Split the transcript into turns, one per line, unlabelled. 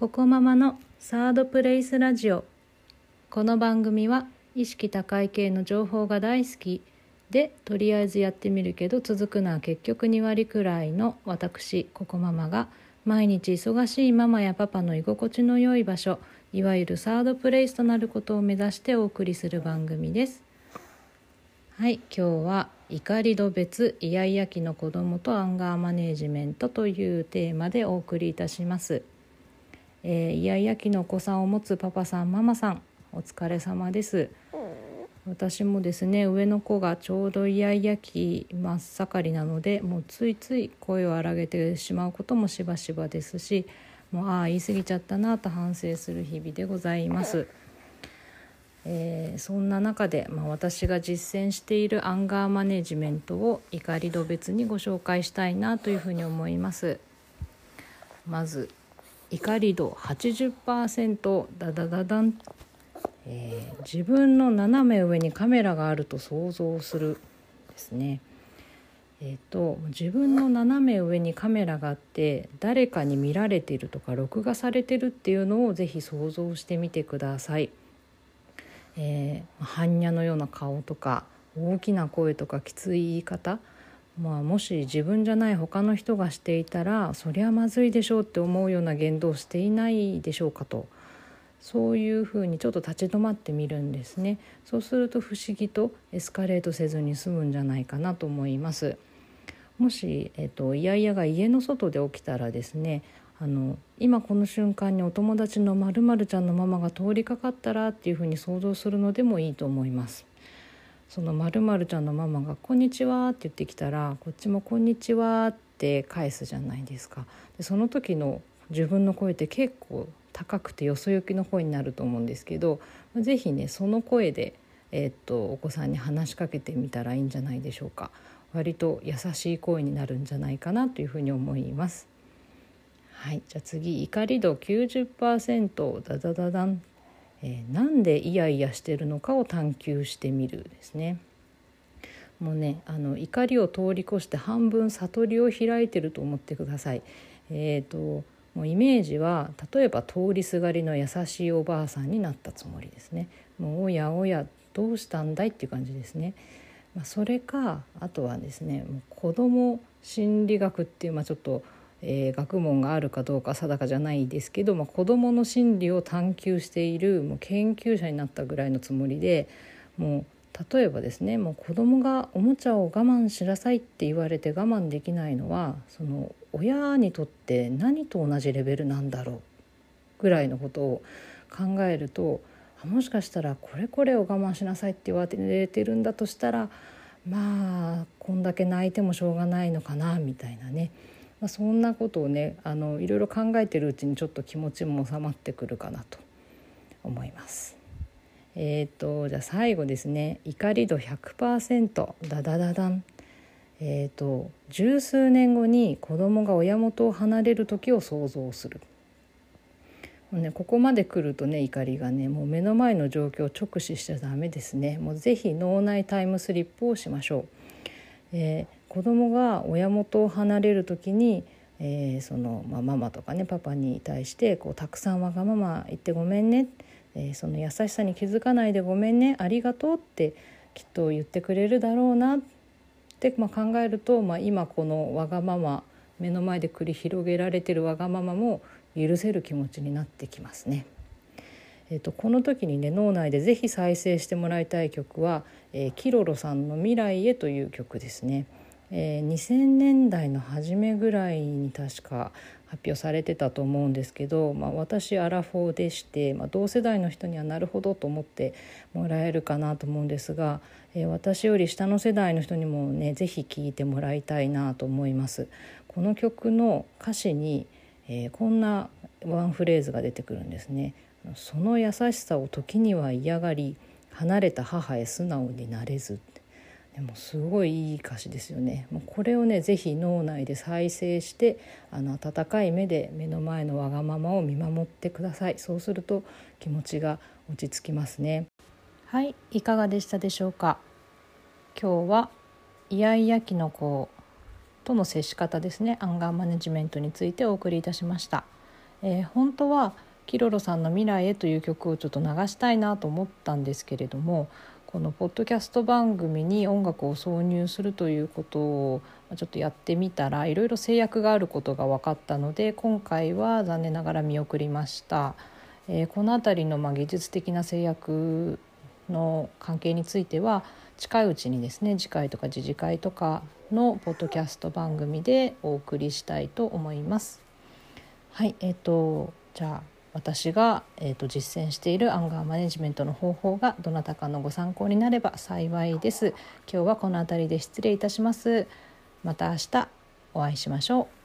ここママのサードプレイスラジオ。この番組は意識高い系の情報が大好き。でとりあえずやってみるけど続くのは結局2割くらいの私ここママが毎日忙しいママやパパの居心地の良い場所いわゆるサードプレイスとなることを目指してお送りする番組です。はい今日は怒り度別イヤイヤ期の子供とアンガーマネージメントというテーマでお送りいたします。えー、イヤイヤ期のお子さんを持つパパさんママさんお疲れ様です私もですね上の子がちょうどイヤイヤ期真っ盛りなのでもうついつい声を荒げてしまうこともしばしばですしもうああ言い過ぎちゃったなと反省する日々でございます。えー、そんな中で、まあ、私が実践しているアンガーマネジメントを怒り度別にご紹介したいなというふうに思います。まず怒り度80%ダダダダン、えー、自分の斜め上にカメラがあると想像するですね。えーと、自分の斜め上にカメラがあって誰かに見られてるとか録画されてるっていうのをぜひ想像してみてください。えー、般若のような顔とか大きな声とかきつい言い方まあ、もし自分じゃない他の人がしていたらそりゃまずいでしょうって思うような言動をしていないでしょうかと。そういうふうにちょっと立ち止まってみるんですね。そうすると不思議とエスカレートせずに済むんじゃないかなと思います。もし、えっと、いやいやが家の外で起きたらですねあの今この瞬間にお友達のまるちゃんのママが通りかかったらっていうふうに想像するのでもいいと思います。そのまるちゃんのママが「こんにちは」って言ってきたらこっちも「こんにちは」って返すじゃないですか。でその時の自分の声って結構高くてよそ行きの声になると思うんですけど是非ねその声で、えー、っとお子さんに話しかけてみたらいいんじゃないでしょうか。割と優しい声になるんじゃないかなというふうに思います。はい、じゃあ次怒り度90%ダダダダンえー、なんでイヤイヤしてるのかを探求してみるですね。もうねあの怒りを通り越して半分悟りを開いてると思ってください。えーと、もうイメージは例えば通りすがりの優しいおばあさんになったつもりですね。もうおやおやどうしたんだいっていう感じですね。まあ、それかあとはですねもう子ども心理学っていう、まあ、ちょっとえー、学問があるかどうか定かじゃないですけど、まあ、子どもの心理を探求しているもう研究者になったぐらいのつもりでもう例えばですねもう子供がおもちゃを我慢しなさいって言われて我慢できないのはその親にとって何と同じレベルなんだろうぐらいのことを考えるともしかしたらこれこれを我慢しなさいって言われてるんだとしたらまあこんだけ泣いてもしょうがないのかなみたいなね。まあ、そんなことをねあのいろいろ考えてるうちにちょっと気持ちも収まってくるかなと思います。えーと、じゃあ最後ですね。怒り度100%ダダダダン。えーと、十数年後に子供が親元を離れる時を想像する。もう、ね、ここまで来るとね怒りがねもう目の前の状況を直視しちゃダメですね。もうぜひ脳内タイムスリップをしましょう。えー子供が親元を離れる時に、えー、その、まあ、ママとかねパパに対してこうたくさんわがまま言ってごめんね、えー、その優しさに気づかないでごめんねありがとうってきっと言ってくれるだろうなって、まあ、考えると、まあ、今このわがまま目の前で繰り広げられてるわがままも許せる気持ちになってきますね。えーと、この時にね脳内でぜひ再生してもらいたい曲は、えー、キロロさんの「未来へ」という曲ですね。えー、2000年代の初めぐらいに確か発表されてたと思うんですけど、まあ、私アラフォーでして、まあ、同世代の人にはなるほどと思ってもらえるかなと思うんですが、えー、私より下の世代の人にもね是非聴いてもらいたいなと思います。この曲の歌詞に、えー、こんなワンフレーズが出てくるんですね。その優しさを時には嫌がり離れた母へ素直になれずでもすごいいい歌詞ですよね。もうこれをね是非脳内で再生してあの温かい目で目の前のわがままを見守ってください。そうすると気持ちが落ち着きますね。はいいかがでしたでしょうか？今日はイヤイヤ期の子との接し方ですね。アンガーマネジメントについてお送りいたしました。えー、本当はキロロさんの「未来へ」という曲をちょっと流したいなと思ったんですけれどもこのポッドキャスト番組に音楽を挿入するということをちょっとやってみたらいろいろ制約があることが分かったので今回は残念ながら見送りました。えー、この辺りのまあ技術的な制約の関係については近いうちにですね次回とか次次回とかのポッドキャスト番組でお送りしたいと思います。はいえーと、じゃあ私が、えーと、実践しているアンガーマネジメントの方法がどなたかのご参考になれば幸いです。今日はこの辺りで失礼いたします。また明日お会いしましょう。